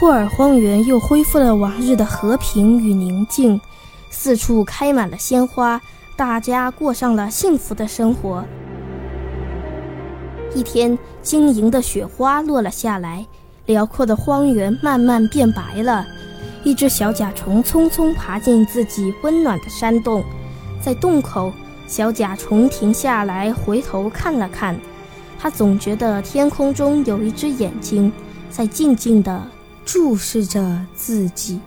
霍尔荒原又恢复了往日的和平与宁静，四处开满了鲜花，大家过上了幸福的生活。一天，晶莹的雪花落了下来，辽阔的荒原慢慢变白了。一只小甲虫匆匆爬进自己温暖的山洞，在洞口，小甲虫停下来，回头看了看，它总觉得天空中有一只眼睛，在静静的。注视着自己。